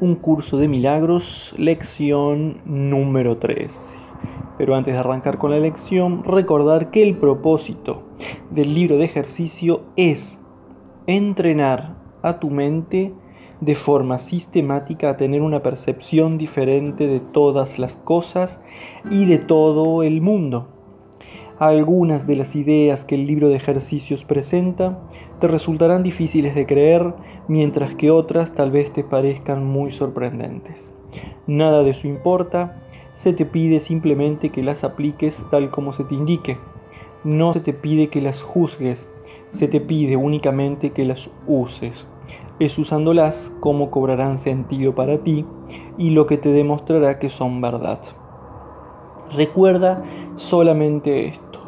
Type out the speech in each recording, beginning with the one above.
un curso de milagros, lección número 13. Pero antes de arrancar con la lección, recordar que el propósito del libro de ejercicio es entrenar a tu mente de forma sistemática a tener una percepción diferente de todas las cosas y de todo el mundo. Algunas de las ideas que el libro de ejercicios presenta te resultarán difíciles de creer, mientras que otras tal vez te parezcan muy sorprendentes. Nada de eso importa, se te pide simplemente que las apliques tal como se te indique. No se te pide que las juzgues, se te pide únicamente que las uses. Es usándolas como cobrarán sentido para ti y lo que te demostrará que son verdad. Recuerda solamente esto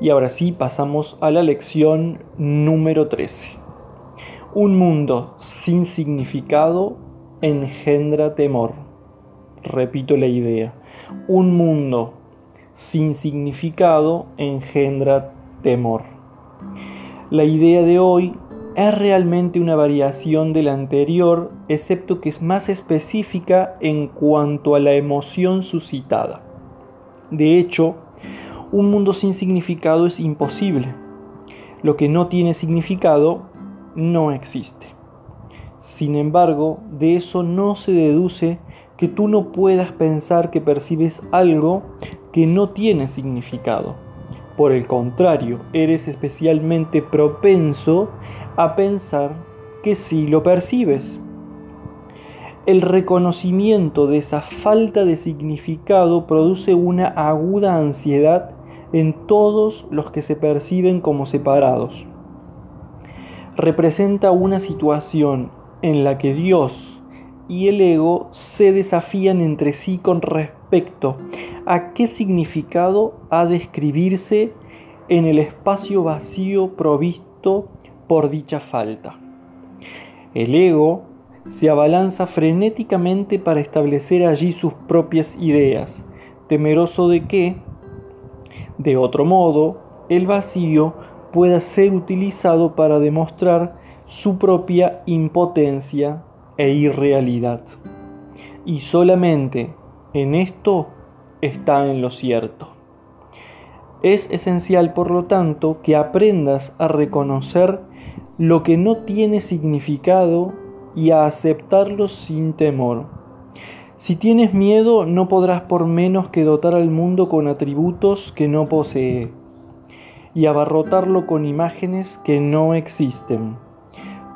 Y ahora sí pasamos a la lección número 13. Un mundo sin significado engendra temor. Repito la idea. Un mundo sin significado engendra temor. La idea de hoy es realmente una variación de la anterior, excepto que es más específica en cuanto a la emoción suscitada. De hecho, un mundo sin significado es imposible. Lo que no tiene significado no existe. Sin embargo, de eso no se deduce que tú no puedas pensar que percibes algo que no tiene significado. Por el contrario, eres especialmente propenso a pensar que sí lo percibes. El reconocimiento de esa falta de significado produce una aguda ansiedad en todos los que se perciben como separados. Representa una situación en la que Dios y el ego se desafían entre sí con respecto a qué significado ha de escribirse en el espacio vacío provisto por dicha falta. El ego se abalanza frenéticamente para establecer allí sus propias ideas, temeroso de que, de otro modo, el vacío pueda ser utilizado para demostrar su propia impotencia e irrealidad. Y solamente en esto está en lo cierto. Es esencial, por lo tanto, que aprendas a reconocer lo que no tiene significado y a aceptarlo sin temor. Si tienes miedo, no podrás por menos que dotar al mundo con atributos que no posee y abarrotarlo con imágenes que no existen.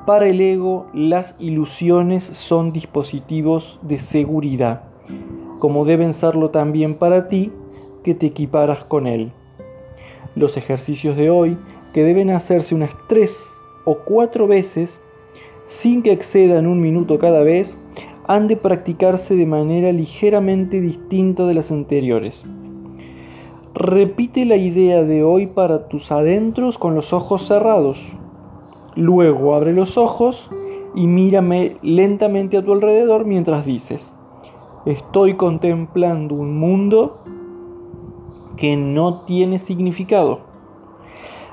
Para el ego, las ilusiones son dispositivos de seguridad, como deben serlo también para ti que te equiparas con él. Los ejercicios de hoy, que deben hacerse unas tres o cuatro veces, sin que excedan un minuto cada vez, han de practicarse de manera ligeramente distinta de las anteriores. Repite la idea de hoy para tus adentros con los ojos cerrados. Luego abre los ojos y mírame lentamente a tu alrededor mientras dices, estoy contemplando un mundo que no tiene significado.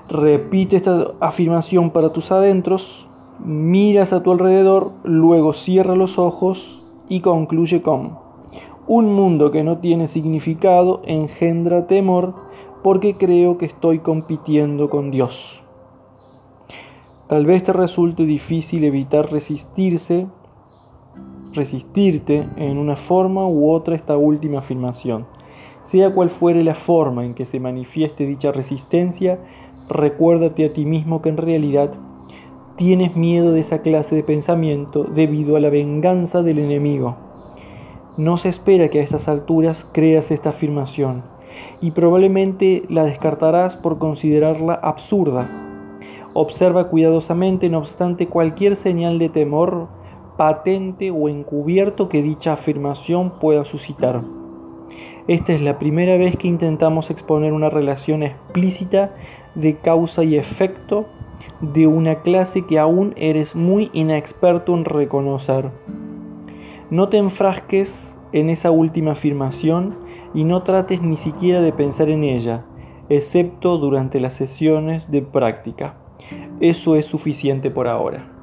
Repite esta afirmación para tus adentros miras a tu alrededor, luego cierra los ojos y concluye con, un mundo que no tiene significado engendra temor porque creo que estoy compitiendo con Dios. Tal vez te resulte difícil evitar resistirse, resistirte en una forma u otra esta última afirmación. Sea cual fuere la forma en que se manifieste dicha resistencia, recuérdate a ti mismo que en realidad Tienes miedo de esa clase de pensamiento debido a la venganza del enemigo. No se espera que a estas alturas creas esta afirmación y probablemente la descartarás por considerarla absurda. Observa cuidadosamente, no obstante, cualquier señal de temor patente o encubierto que dicha afirmación pueda suscitar. Esta es la primera vez que intentamos exponer una relación explícita de causa y efecto de una clase que aún eres muy inexperto en reconocer. No te enfrasques en esa última afirmación y no trates ni siquiera de pensar en ella, excepto durante las sesiones de práctica. Eso es suficiente por ahora.